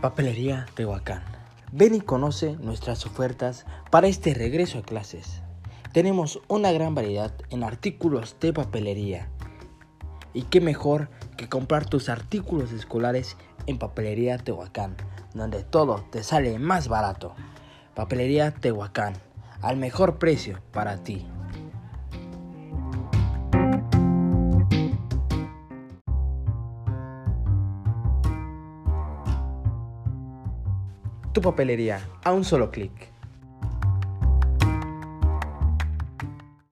Papelería Tehuacán. Ven y conoce nuestras ofertas para este regreso a clases. Tenemos una gran variedad en artículos de papelería. Y qué mejor que comprar tus artículos escolares en Papelería Tehuacán, donde todo te sale más barato. Papelería Tehuacán, al mejor precio para ti. Tu papelería a un solo clic.